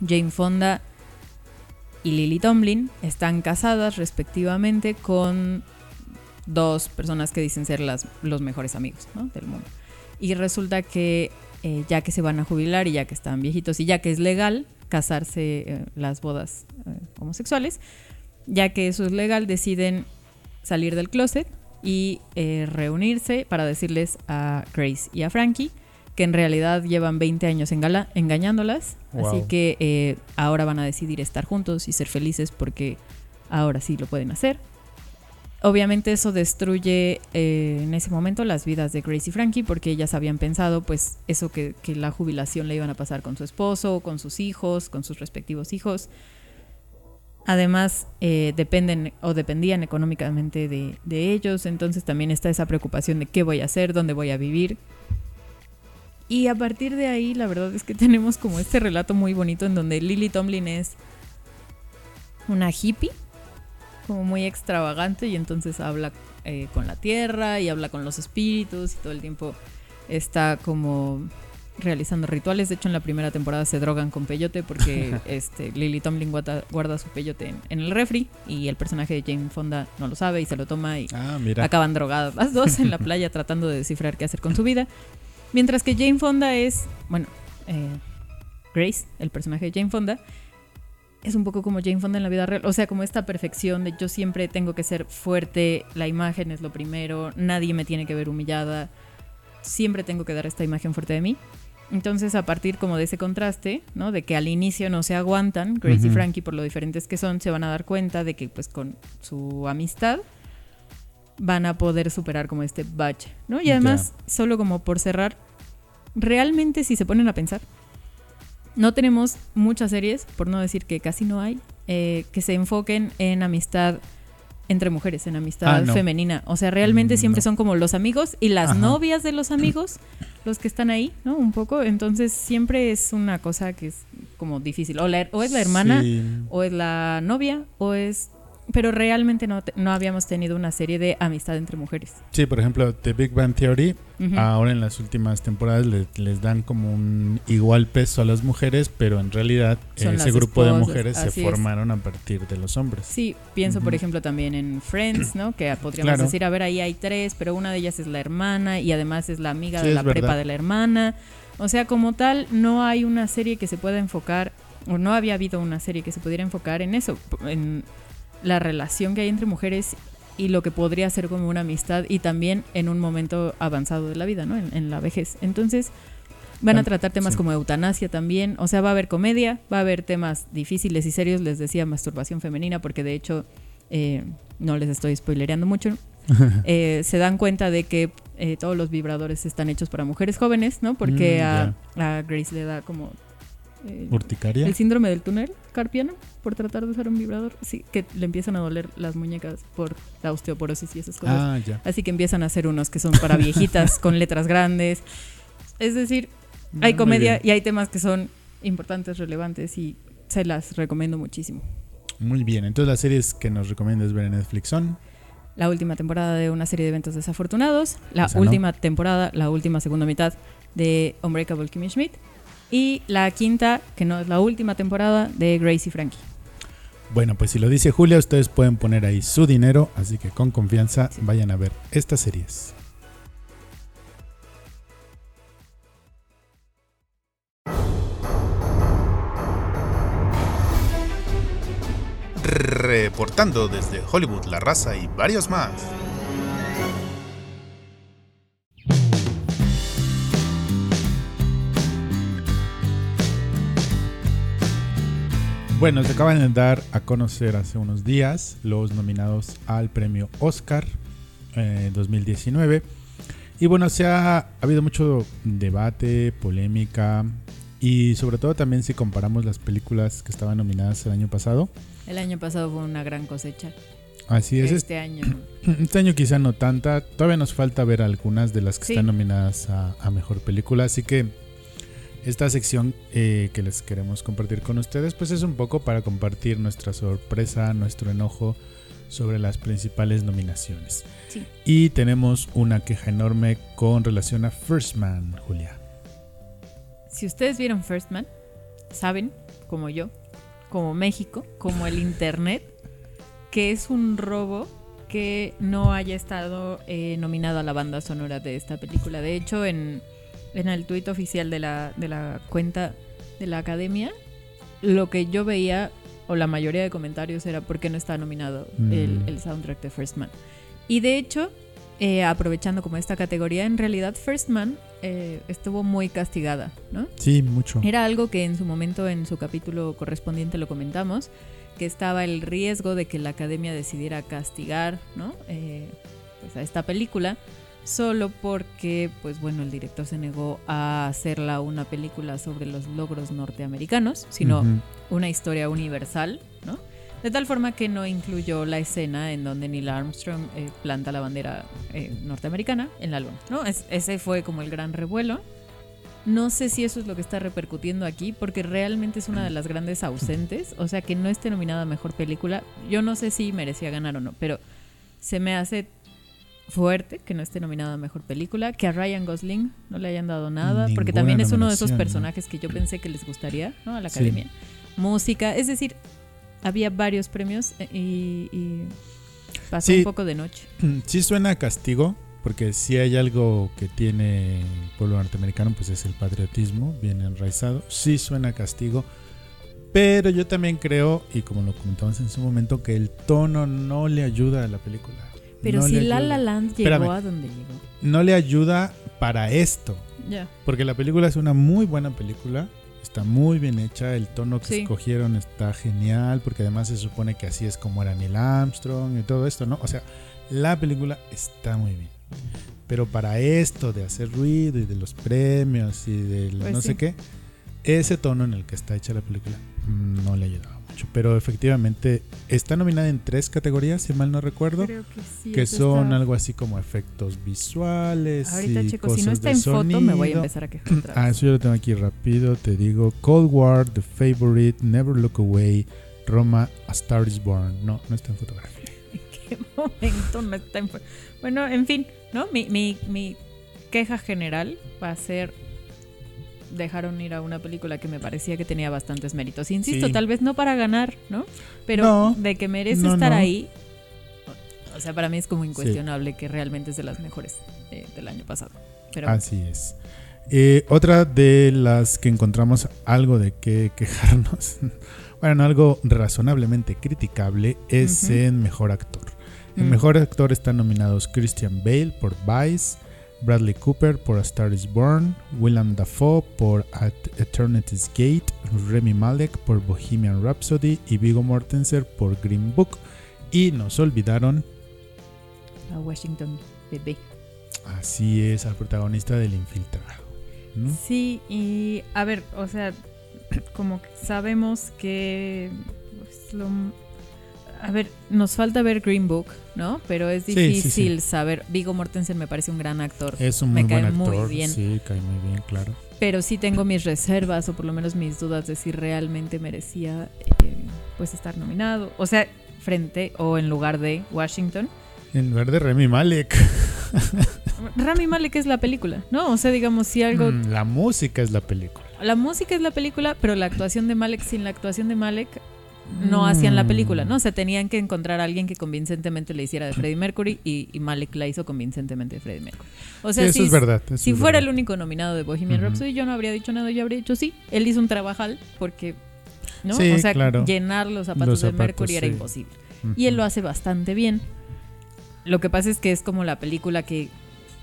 Jane Fonda y Lily Tomlin están casadas respectivamente con dos personas que dicen ser las, los mejores amigos del mundo. Y resulta que eh, ya que se van a jubilar y ya que están viejitos y ya que es legal casarse eh, las bodas eh, homosexuales, ya que eso es legal, deciden salir del closet y eh, reunirse para decirles a Grace y a Frankie que en realidad llevan 20 años engala- engañándolas, así que eh, ahora van a decidir estar juntos y ser felices porque ahora sí lo pueden hacer. Obviamente eso destruye eh, en ese momento las vidas de Grace y Frankie porque ellas habían pensado pues eso que, que la jubilación le iban a pasar con su esposo, con sus hijos, con sus respectivos hijos. Además, eh, dependen o dependían económicamente de, ellos, entonces también está esa preocupación de qué voy a hacer, dónde voy a vivir. Y a partir de ahí, la verdad es que tenemos como este relato muy bonito en donde Lily Tomlin es una hippie, como muy extravagante, y entonces habla eh, con la tierra y habla con los espíritus y todo el tiempo está como realizando rituales. De hecho, en la primera temporada se drogan con peyote porque este, Lily Tomlin guarda, guarda su peyote en, en el refri y el personaje de Jane Fonda no lo sabe y se lo toma y Ah, acaban drogadas las dos en la playa tratando de descifrar qué hacer con su vida. Mientras que Jane Fonda es, bueno, eh, Grace, el personaje de Jane Fonda, es un poco como Jane Fonda en la vida real. O sea, como esta perfección de yo siempre tengo que ser fuerte, la imagen es lo primero, nadie me tiene que ver humillada, siempre tengo que dar esta imagen fuerte de mí. Entonces, a partir como de ese contraste, ¿no? De que al inicio no se aguantan, Grace y. Frankie, por lo diferentes que son, se van a dar cuenta de que pues con su amistad van a poder superar como este bache, ¿no? Y además, solo como por cerrar, realmente si se ponen a pensar, no tenemos muchas series, por no decir que casi no hay, eh, que se enfoquen en amistad entre mujeres, en amistad Ah, no. femenina. O sea, realmente Mm, siempre no. son como los amigos y las Ajá. novias de los amigos los que están ahí, ¿no? Un poco. Entonces siempre es una cosa que es como difícil. O, la- o es la hermana, Sí. o es la novia, o es... Pero realmente no, no habíamos tenido una serie de amistad entre mujeres. Sí, por ejemplo, The Big Bang Theory, ahora en las últimas temporadas le- les dan como un igual peso a las mujeres, pero en realidad Son ese grupo de mujeres se es. formaron a partir de los hombres. Sí, pienso por ejemplo también en Friends, ¿no? Que podríamos Claro. decir, a ver, ahí hay tres, pero una de ellas es la hermana y además es la amiga Sí, de la prepa verdad. de la hermana. O sea, como tal, no hay una serie que se pueda enfocar, o no había habido una serie que se pudiera enfocar en eso, en la relación que hay entre mujeres y lo que podría ser como una amistad y también en un momento avanzado de la vida, ¿no? En, en la vejez. Entonces, van a tratar temas sí. como eutanasia también, o sea, va a haber comedia, va a haber temas difíciles y serios, les decía masturbación femenina, porque de hecho, eh, no les estoy spoilereando mucho, eh, se dan cuenta de que eh, todos los vibradores están hechos para mujeres jóvenes, ¿no? Porque Mm, a, a Grace le da como... Urticaria. el síndrome del túnel carpiano por tratar de usar un vibrador. Sí, que le empiezan a doler las muñecas por la osteoporosis y esas cosas. Ah, ya. Así que empiezan a hacer unos que son para viejitas con letras grandes. Es decir, hay Ah, comedia y hay temas que son importantes, relevantes y se las recomiendo muchísimo. Muy bien, entonces las series que nos recomiendas ver en Netflix son La última temporada de una serie de eventos desafortunados, la Esa no. última temporada, la última segunda mitad de Unbreakable Kimmy Schmidt y la quinta, que no es la última temporada, de Gracie Frankie. Bueno, pues si lo dice Julia, ustedes pueden poner ahí su dinero, así que con confianza vayan a ver estas series. Reportando desde Hollywood, La Raza y varios más. Bueno, se acaban de dar a conocer hace unos días los nominados al premio Oscar eh, 2019. Y bueno, se ha, ha habido mucho debate, polémica y sobre todo también si comparamos las películas que estaban nominadas el año pasado. El año pasado fue una gran cosecha. Así es, este año. Este año quizá no tanta, todavía nos falta ver algunas de las que Sí. están nominadas a, a Mejor Película, así que esta sección eh, que les queremos compartir con ustedes pues es un poco para compartir nuestra sorpresa, nuestro enojo sobre las principales nominaciones. Sí. Y tenemos una queja enorme con relación a First Man, Julia. Si ustedes vieron First Man, saben, como yo, como México, como el Internet, que es un robo que no haya estado eh, nominado a la banda sonora de esta película. De hecho, en, en el tuit oficial de la, de la cuenta de la academia, lo que yo veía, o la mayoría de comentarios, era por qué no está nominado el, Mm. el soundtrack de First Man. Y de hecho, eh, aprovechando como esta categoría, en realidad First Man eh, estuvo muy castigada, ¿no? Sí, mucho. Era algo que en su momento, en su capítulo correspondiente, lo comentamos, que estaba el riesgo de que la academia decidiera castigar, ¿no? Eh, pues a esta película solo porque, pues bueno, el director se negó a hacerla una película sobre los logros norteamericanos, sino una historia universal, ¿no? De tal forma que no incluyó la escena en donde Neil Armstrong eh, planta la bandera eh, norteamericana en la luna, ¿no? Es- ese fue como el gran revuelo. No sé si eso es lo que está repercutiendo aquí, porque realmente es una de las grandes ausentes. O sea, que no esté nominada a mejor película. Yo no sé si merecía ganar o no, pero se me hace fuerte que no esté nominada a mejor película. Que a Ryan Gosling no le hayan dado nada, porque también es uno de esos personajes que yo pensé que les gustaría, ¿no? A la Sí. academia. Música, es decir, había varios premios eh, y, y pasó Sí. un poco de noche. Sí suena a castigo, porque si hay algo que tiene el pueblo norteamericano, pues es el patriotismo, bien enraizado. Sí suena a castigo, pero yo también creo, y como lo comentamos en su momento, que el tono no le ayuda a la película. Pero No si le La. La Land llegó Espérame. a donde llegó. No le ayuda para esto, porque la película es una muy buena película. Está muy bien hecha, el tono que Sí. escogieron está genial, porque además se supone que así es como era Neil Armstrong y todo esto, ¿no? O sea, la película está muy bien. Pero para esto de hacer ruido y de los premios y de Pues no sí. sé qué, ese tono en el que está hecha la película no le ayudaba mucho. Pero efectivamente está nominada en tres categorías, si mal no recuerdo, Creo que sí. que son está- algo así como efectos visuales Ahorita, y chicos, si no cosas está de en foto, me voy a empezar a quejar otra Ah, eso yo lo tengo aquí rápido. Te digo: Cold War, The Favorite, Never Look Away, Roma, A Star is Born. No, no está en fotografía. ¿En qué momento no está en Bueno, en fin, ¿no? Mi, mi, mi queja general va a ser dejaron ir a una película que me parecía que tenía bastantes méritos. Insisto, Sí. tal vez no para ganar, ¿no? Pero No, de que merece no, estar no. ahí. O sea, para mí es como incuestionable que realmente es de las mejores eh, del año pasado. Pero Así es. Eh, otra de las que encontramos algo de que quejarnos, bueno, algo razonablemente criticable, es Ujú. en Mejor Actor. En Mm. Mejor Actor están nominados Christian Bale por Vice, Bradley Cooper por A Star is Born, Willem Dafoe por At Eternity's Gate, Remy Malek por Bohemian Rhapsody y Viggo Mortensen por Green Book. Y nos olvidaron, a Washington, bebé. así es, al protagonista del infiltrado. ¿no? Sí, y a ver, o sea, como sabemos que pues, lo- a ver, nos falta ver Green Book, ¿no? Pero es Sí, sí, difícil sí. saber. Vigo Mortensen me parece un gran actor, Es un Me muy buen cae muy actor. bien. Sí, cae muy bien, claro. pero sí tengo mis reservas o por lo menos mis dudas de si realmente merecía eh, pues estar nominado, o sea, frente o en lugar de Washington. En lugar de Remy Malek. Rami Malek es la película, ¿no? O sea, digamos si algo Mm, La música es la película. La música es la película, pero la actuación de Malek sin la actuación de Malek no hacían la película, ¿no? O sea, tenían que encontrar a alguien que convincentemente le hiciera de Freddie Mercury y, y Malek la hizo convincentemente de Freddie Mercury. O sea, sí, eso si, es verdad. eso si es fuera el único nominado de Bohemian. Rhapsody, yo no habría dicho nada, yo habría dicho sí. Él hizo un trabajal porque, ¿no? Sí, o sea, claro. llenar los zapatos Los de Mercury era imposible. Y él lo hace bastante bien. Lo que pasa es que es como la película que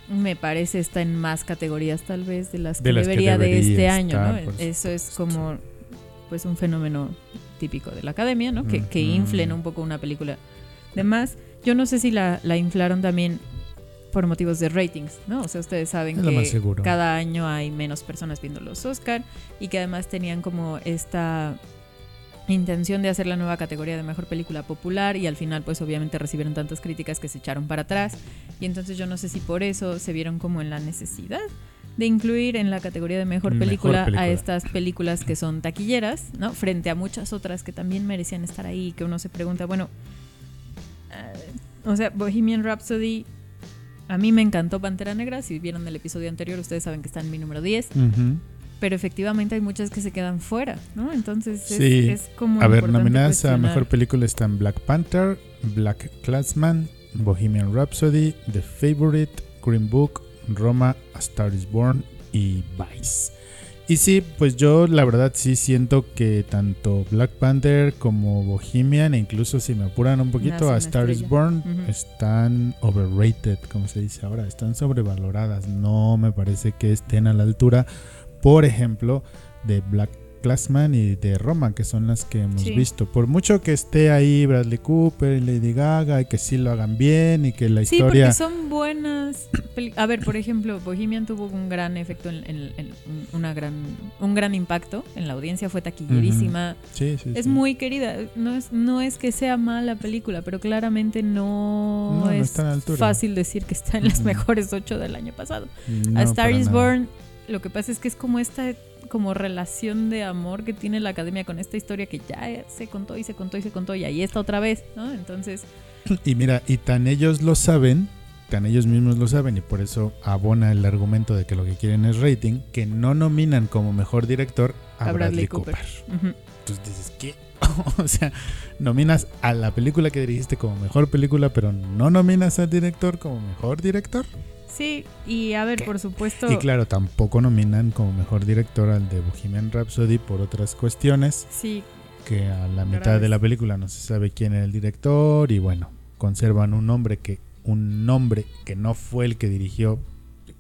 me parece está en más categorías tal vez de las que De las que debería de este año, ¿no? Eso es como pues un fenómeno típico de la academia, ¿no? Que, inflen un poco una película de más. Yo no sé si la, la inflaron también por motivos de ratings, ¿no? O sea, ustedes saben Es que cada año hay menos personas viendo los Oscar y que además tenían como esta intención de hacer la nueva categoría de mejor película popular y al final pues obviamente recibieron tantas críticas que se echaron para atrás y entonces yo no sé si por eso se vieron como en la necesidad de incluir en la categoría de mejor Mejor película, a estas películas que son taquilleras, ¿no? Frente a muchas otras que también merecían estar ahí, que uno se pregunta, bueno, eh, o sea, Bohemian Rhapsody, a mí me encantó Pantera Negra, si vieron el episodio anterior ustedes saben que está en mi número 10, Ujú. pero efectivamente hay muchas que se quedan fuera, ¿no? Entonces es, Sí. es como... A ver, nominadas a mejor película están Black Panther, Black Clansman, Bohemian Rhapsody, The Favorite, Green Book, Roma, A Star is Born y Vice. Y sí, pues yo la verdad sí siento que tanto Black Panther como Bohemian, e incluso si me apuran un poquito, A Star is. Born, están overrated, como se dice ahora, están sobrevaloradas. No me parece que estén a la altura, por ejemplo, de Black Classman y de Roma, que son las que hemos Sí. visto. Por mucho que esté ahí Bradley Cooper y Lady Gaga y que sí lo hagan bien y que la Sí, historia... porque son buenas. A ver, por ejemplo, Bohemian tuvo un gran efecto, en, en- en- un- una gran, un gran impacto en la audiencia, fue taquillerísima. Sí, sí, Es sí. muy querida. No es, no es que sea mala película, pero claramente no, No, es fácil decir que está en las mejores ocho del año pasado. A Star is. Born, lo que pasa es que es como esta como relación de amor que tiene la academia con esta historia que ya se contó y se contó y se contó y ahí está otra vez, ¿no? Entonces, Y mira, y tan ellos lo saben, tan ellos mismos lo saben, y por eso abona el argumento de que lo que quieren es rating, que no nominan como mejor director a, A Bradley, Bradley Cooper. Entonces dices, ¿qué? o sea, nominas a la película que dirigiste como mejor película, pero no nominas al director como mejor director. Sí, y a ver, por supuesto. Y claro, tampoco nominan como mejor director al de Bohemian Rhapsody por otras cuestiones, Sí, que a la mitad Graves. de la película no se sabe quién era el director y bueno, conservan un nombre que un nombre que no fue el que dirigió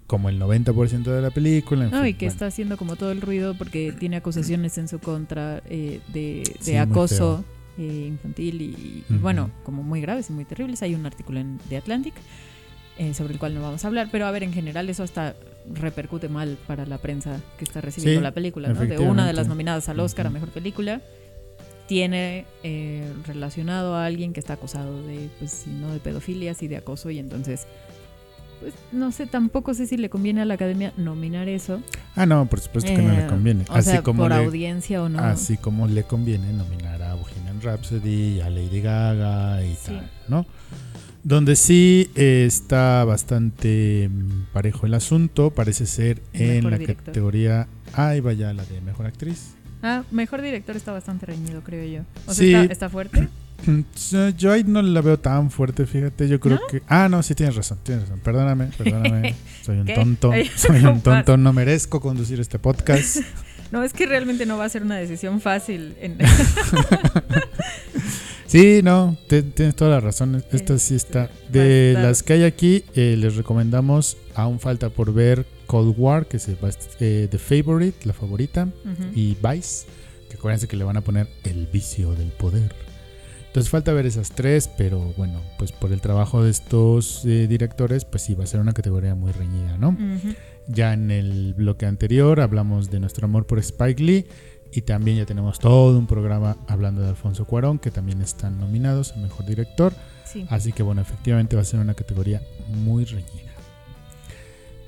como el 90% de la película. en no, fin, y que bueno. está haciendo como todo el ruido porque tiene acusaciones en su contra eh, de, de Sí, muy acoso eh, infantil y, bueno, como muy graves y muy terribles. Hay un artículo en The Atlantic eh, sobre el cual no vamos a hablar, pero a ver, en general eso hasta repercute mal para la prensa que está recibiendo Sí, la película, ¿no? De una de las nominadas al Oscar a. Mejor Película. Tiene eh, relacionado a alguien que está acusado de, pues, si no de pedofilia, sí de acoso, y entonces, pues, no sé, tampoco sé si le conviene a la academia nominar eso. Ah, no, por supuesto que no le Eh, conviene. O así sea, como por le, audiencia o no. Así como le conviene nominar a Bohemian Rhapsody, a Lady Gaga y Sí. tal, ¿no? Donde sí eh, está bastante mm, parejo el asunto, parece ser en Mejor la director. categoría. Ay, vaya, la de mejor actriz. Ah, mejor director está bastante reñido, creo yo. O sea, Sí. está, está fuerte. Yo ahí no la veo tan fuerte, fíjate. Yo creo ¿No? que. Ah, no, sí tienes razón, tienes razón. Perdóname, perdóname. Soy un ¿Qué? tonto. Soy ¿cómo un tonto. No merezco conducir este podcast. No, es que realmente no va a ser una decisión fácil. en- Sí, no, te- tienes toda la razón. Esta sí está. Va De las que hay aquí, eh, les recomendamos. Aún falta por ver Cold War, que es eh, The Favorite, la favorita, y Vice, que acuérdense que le van a poner El vicio del poder. Entonces falta ver esas tres, pero bueno, pues por el trabajo de estos eh, directores, pues sí, va a ser una categoría muy reñida, ¿no? Ya en el bloque anterior hablamos de nuestro amor por Spike Lee y también ya tenemos todo un programa hablando de Alfonso Cuarón, que también están nominados a Mejor Director. Sí. Así que bueno, efectivamente va a ser una categoría muy reñida.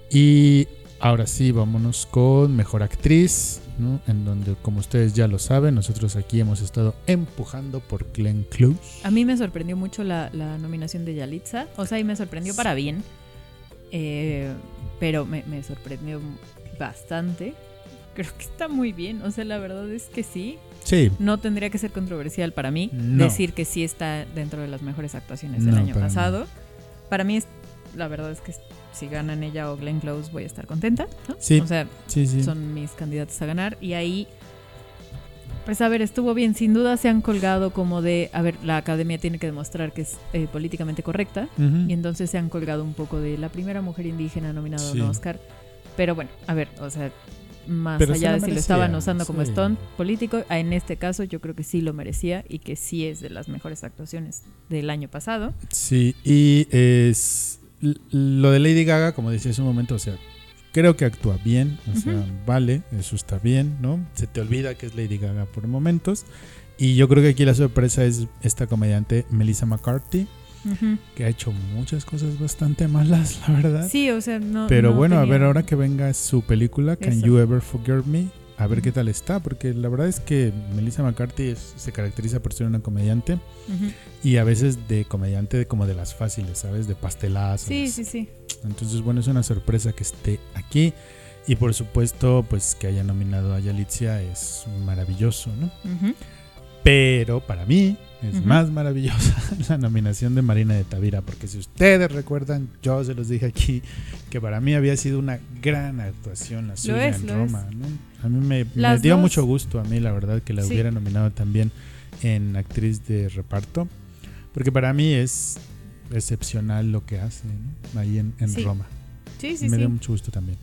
Y ahora sí, vámonos con Mejor Actriz, ¿no? en donde como ustedes ya lo saben, nosotros aquí hemos estado empujando por Glenn Close. A mí me sorprendió mucho la, la nominación de Yalitza. O sea, y me sorprendió para bien. Eh, pero me, me sorprendió bastante. Creo que está muy bien. O sea, la verdad es que sí. Sí, No tendría que ser controversial para mí No. decir que sí está dentro de las mejores actuaciones del No, año para pasado. Para mí, es, la verdad es que si ganan ella o Glenn Close voy a estar contenta. ¿no? Sí. O sea, sí, sí. son mis candidatos a ganar. Y ahí, pues a ver, estuvo bien. Sin duda se han colgado como de, a ver, la academia tiene que demostrar que es eh, políticamente correcta. Y entonces se han colgado un poco de la primera mujer indígena nominada a un Oscar. Pero bueno, a ver, o sea, más Pero allá de si lo estaban usando como stunt político, en este caso yo creo que sí lo merecía y que sí es de las mejores actuaciones del año pasado. Sí, y es lo de Lady Gaga, como decía hace un momento, o sea, creo que actúa bien, o sea, vale, eso está bien, ¿no? Se te olvida que es Lady Gaga por momentos. Y yo creo que aquí la sorpresa es esta comediante Melissa McCarthy, Que ha hecho muchas cosas bastante malas, la verdad. Sí, o sea, no. Pero no bueno, a ver, ahora que venga su película, Can Eso. You Ever Forgive Me, a ver qué tal está, porque la verdad es que Melissa McCarthy es- se caracteriza por ser una comediante y a veces de comediante de como de las fáciles, ¿sabes? De pastelazos. Sí, sí, sí. Entonces, bueno, es una sorpresa que esté aquí. Y por supuesto, pues que haya nominado a Yalitza es maravilloso, ¿no? Ujú. Pero para mí es más maravillosa la nominación de Marina de Tavira, porque si ustedes recuerdan, yo se los dije aquí, que para mí había sido una gran actuación la suya es, en Roma. ¿no? A mí me, dio dos- mucho gusto, a mí la verdad, que la Sí. hubiera nominado también en actriz de reparto, porque para mí es excepcional lo que hace ¿no? ahí en, en Sí. Roma. Sí, sí, me dio mucho gusto también.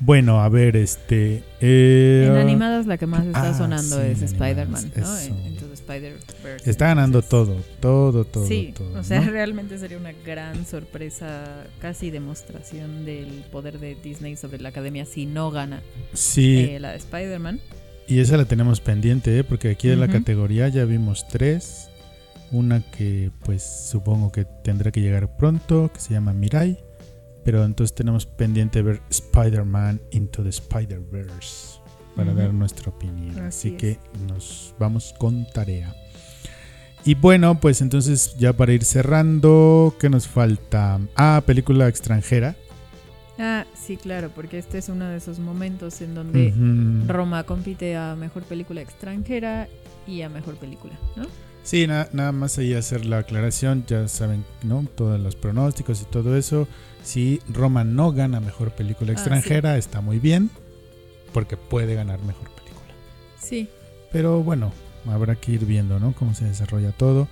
Bueno, a ver, este. eh, En animadas la que más está ah, sonando sí, es Spider-Man, ¿no? Into the Spider-Verse. Está ganando todo, todo, todo. Sí, todo, o sea, ¿no? realmente sería una gran sorpresa, casi demostración del poder de Disney sobre la academia si no gana Sí, eh, la de Spider-Man. y esa la tenemos pendiente, ¿eh? porque aquí de la categoría ya vimos tres. Una que, pues, supongo que tendrá que llegar pronto, que se llama Mirai. Pero entonces tenemos pendiente ver Spider-Man Into the Spider-Verse para dar nuestra opinión. Así, Así que es. nos vamos con tarea. Y bueno, pues entonces ya para ir cerrando, ¿qué nos falta? Ah, película extranjera. Ah, sí, claro, porque este es uno de esos momentos en donde. Roma compite a mejor película extranjera y a mejor película, ¿no? Sí, na- nada más ahí hacer la aclaración, ya saben, ¿no? Todos los pronósticos y todo eso. Si Roma no gana mejor película Ah, extranjera, está muy bien, porque puede ganar mejor película. Sí, Pero bueno, habrá que ir viendo, ¿no? Cómo se desarrolla todo.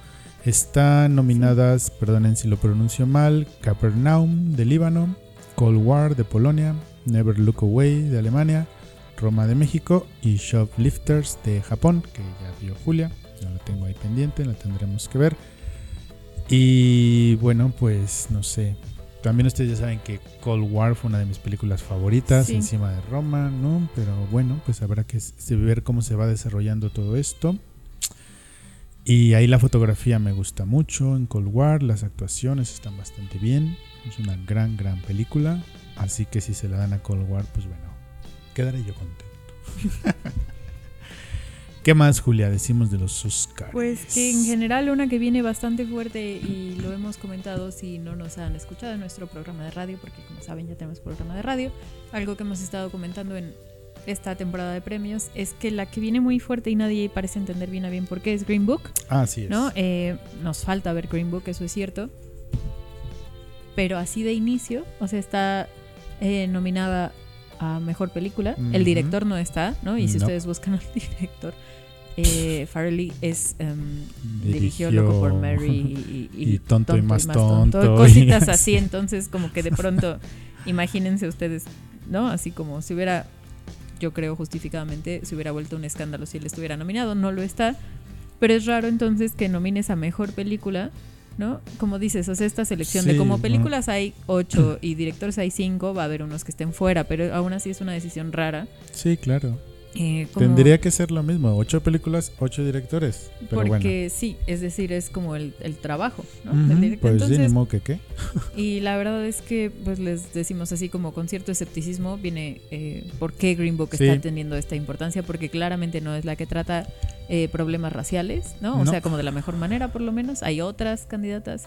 Están nominadas, perdonen si lo pronuncio mal, Capernaum de Líbano, Cold War de Polonia, Never Look Away de Alemania, Roma de México y Shoplifters de Japón, que ya vio Julia, ya lo tengo ahí pendiente, la tendremos que ver. Y bueno, pues no sé. También ustedes ya saben que Cold War fue una de mis películas favoritas Sí. encima de Roma, ¿no? Pero bueno, pues habrá que ver cómo se va desarrollando todo esto. Y ahí la fotografía me gusta mucho en Cold War, las actuaciones están bastante bien. Es una gran, gran película. Así que si se la dan a Cold War, pues bueno, quedaré yo contento. ¿Qué más, Julia? Decimos de los Oscars. Pues que en general una que viene bastante fuerte y lo hemos comentado si no nos han escuchado en nuestro programa de radio, porque como saben ya tenemos programa de radio, algo que hemos estado comentando en esta temporada de premios es que la que viene muy fuerte y nadie parece entender bien a bien por qué es Green Book, Así es. ¿no? Eh, nos falta ver Green Book, eso es cierto, pero así de inicio, o sea, está eh, nominada a Mejor Película, el director no está, ¿no? Y si No. ustedes buscan al director... Eh, Farley es em, dirigió Loco por Mary y, y- y Tonto y Más Tonto, cositas y así así. entonces como que de pronto imagínense ustedes no así como si hubiera yo creo justificadamente se hubiera vuelto un escándalo si él estuviera nominado no lo está pero es raro entonces que nomines a mejor película ¿no? Como dices, o sea, esta selección de como no. películas hay ocho y directores hay cinco, va a haber unos que estén fuera, pero aún así es una decisión rara. Sí, claro. Eh, como- Tendría que ser lo mismo. Ocho películas, ocho directores. Pero porque sí, es decir, es como el, el trabajo, ¿no? director. Pues Entonces, que qué. Y la verdad es que pues les decimos así como con cierto escepticismo viene eh, por qué Green Book Sí. está teniendo esta importancia, porque claramente no es la que trata eh, problemas raciales, ¿no? O No. sea, como de la mejor manera por lo menos. Hay otras candidatas,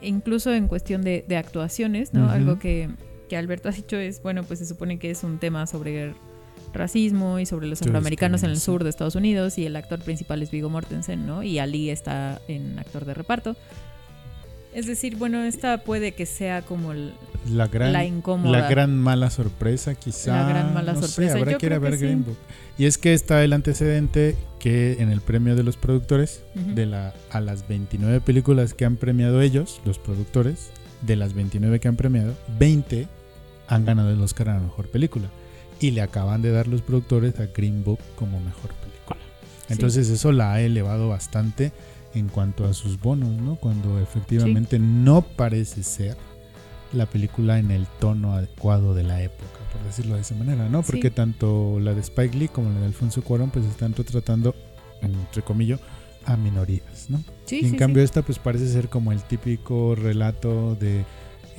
incluso en cuestión de, de actuaciones, ¿no? Algo que, que Alberto ha dicho es, bueno, pues se supone que es un tema sobre racismo y sobre los afroamericanos en el sur de Estados Unidos y el actor principal es Vigo Mortensen, ¿no? Y Ali está en actor de reparto. Es decir, bueno, esta puede que sea como el- La gran, la incómoda. la gran mala sorpresa, quizá. La gran mala no sé, sorpresa. habrá Yo que ir a ver sí. Green Book. Y es que está el antecedente que en el premio de los productores, de la, a las 29 películas que han premiado ellos, los productores, de las 29 que han premiado, 20 han ganado el Oscar a la mejor película. Y le acaban de dar los productores a Green Book como mejor película. Entonces eso la ha elevado bastante en cuanto a sus bonos, ¿no? Cuando efectivamente no parece ser la película en el tono adecuado de la época, por decirlo de esa manera, ¿no? Porque Sí. tanto la de Spike Lee como la de Alfonso Cuarón pues están retratando, entre comillas, a minorías, ¿no? Sí, y en sí, cambio esta pues parece ser como el típico relato de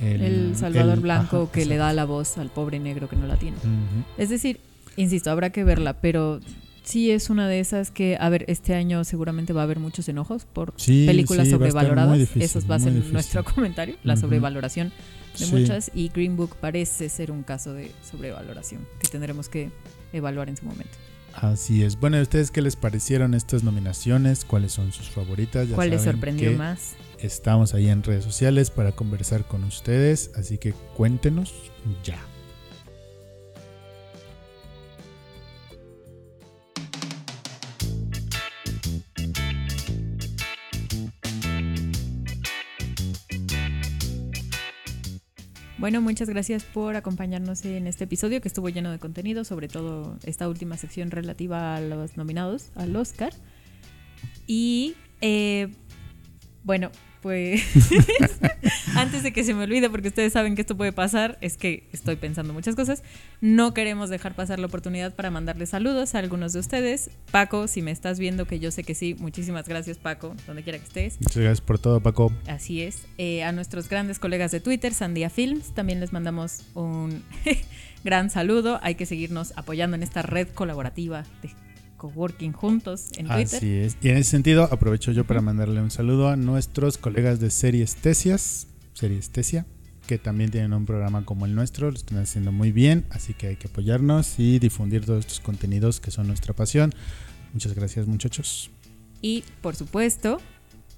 el, el Salvador el- Blanco ajá, que le da la voz al pobre negro que no la tiene. Es decir, insisto, habrá que verla, pero sí es una de esas que, a ver, este año seguramente va a haber muchos enojos por Sí, películas sí, sobrevaloradas. difícil, Eso va a ser difícil. nuestro comentario, la sobrevaloración de Sí. muchas. Y Green Book parece ser un caso de sobrevaloración que tendremos que evaluar en su momento. Así es. Bueno, ¿y ustedes qué les parecieron estas nominaciones? ¿Cuáles son sus favoritas? Ya ¿Cuál les sorprendió más? Estamos ahí en redes sociales para conversar con ustedes, así que cuéntenos ya. Bueno, muchas gracias por acompañarnos en este episodio que estuvo lleno de contenido, sobre todo esta última sección relativa a los nominados al Oscar. Y eh, bueno, pues antes de que se me olvide, porque ustedes saben que esto puede pasar, es que estoy pensando muchas cosas. No queremos dejar pasar la oportunidad para mandarles saludos a algunos de ustedes. Paco, si me estás viendo, que yo sé que sí, muchísimas gracias, Paco, donde quiera que estés. Muchas gracias por todo, Paco. Así es. Eh, a nuestros grandes colegas de Twitter, Sandia Films, también les mandamos un gran saludo. Hay que seguirnos apoyando en esta red colaborativa de coworking juntos en Twitter. Así es. Y en ese sentido, aprovecho yo para mandarle un saludo a nuestros colegas de Series Tesias, Series Tesia, que también tienen un programa como el nuestro, lo están haciendo muy bien, así que hay que apoyarnos y difundir todos estos contenidos que son nuestra pasión. Muchas gracias, muchachos. Y por supuesto,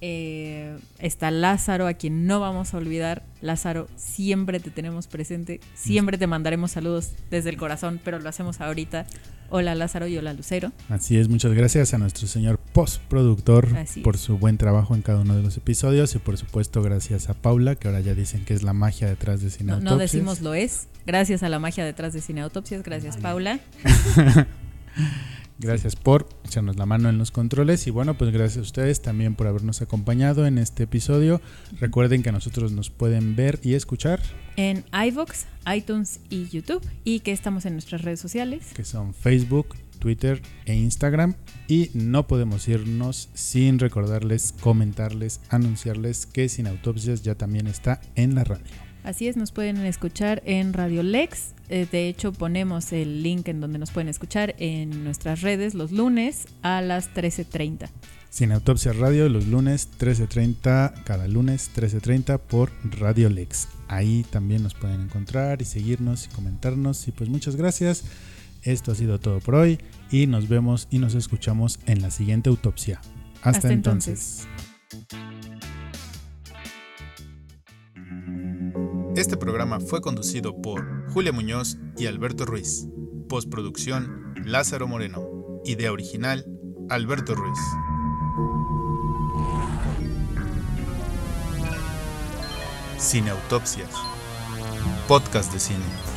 eh, está Lázaro, a quien no vamos a olvidar. Lázaro, siempre te tenemos presente, siempre te mandaremos saludos desde el corazón, pero lo hacemos ahorita. Hola Lázaro y hola Lucero. Así es, muchas gracias a nuestro señor postproductor por su buen trabajo en cada uno de los episodios y por supuesto gracias a Paula, que ahora ya dicen que es la magia detrás de Cine No, no Autopsias. decimos lo es. Gracias a la magia detrás de Cineautopsias. Gracias, Paula. Gracias por echarnos la mano en los controles y bueno, pues gracias a ustedes también por habernos acompañado en este episodio. Recuerden que a nosotros nos pueden ver y escuchar, En iVoox, iTunes y YouTube. Y que estamos en nuestras redes sociales. que son Facebook, Twitter e Instagram. Y no podemos irnos sin recordarles, comentarles, anunciarles que Sin Autopsias ya también está en la radio. Así es, nos pueden escuchar en Radio Lex. Eh, de hecho, ponemos el link en donde nos pueden escuchar en nuestras redes los lunes a las 13.30. Sin Autopsia Radio los lunes 13.30, cada lunes 13.30 por Radio Lex. Ahí también nos pueden encontrar y seguirnos y comentarnos. Y pues muchas gracias. Esto ha sido todo por hoy y nos vemos y nos escuchamos en la siguiente autopsia. Hasta, Hasta entonces. Este programa fue conducido por Julia Muñoz y Alberto Ruiz. Postproducción Lázaro Moreno. Idea original Alberto Ruiz. Cineautopsias. Podcast de cine.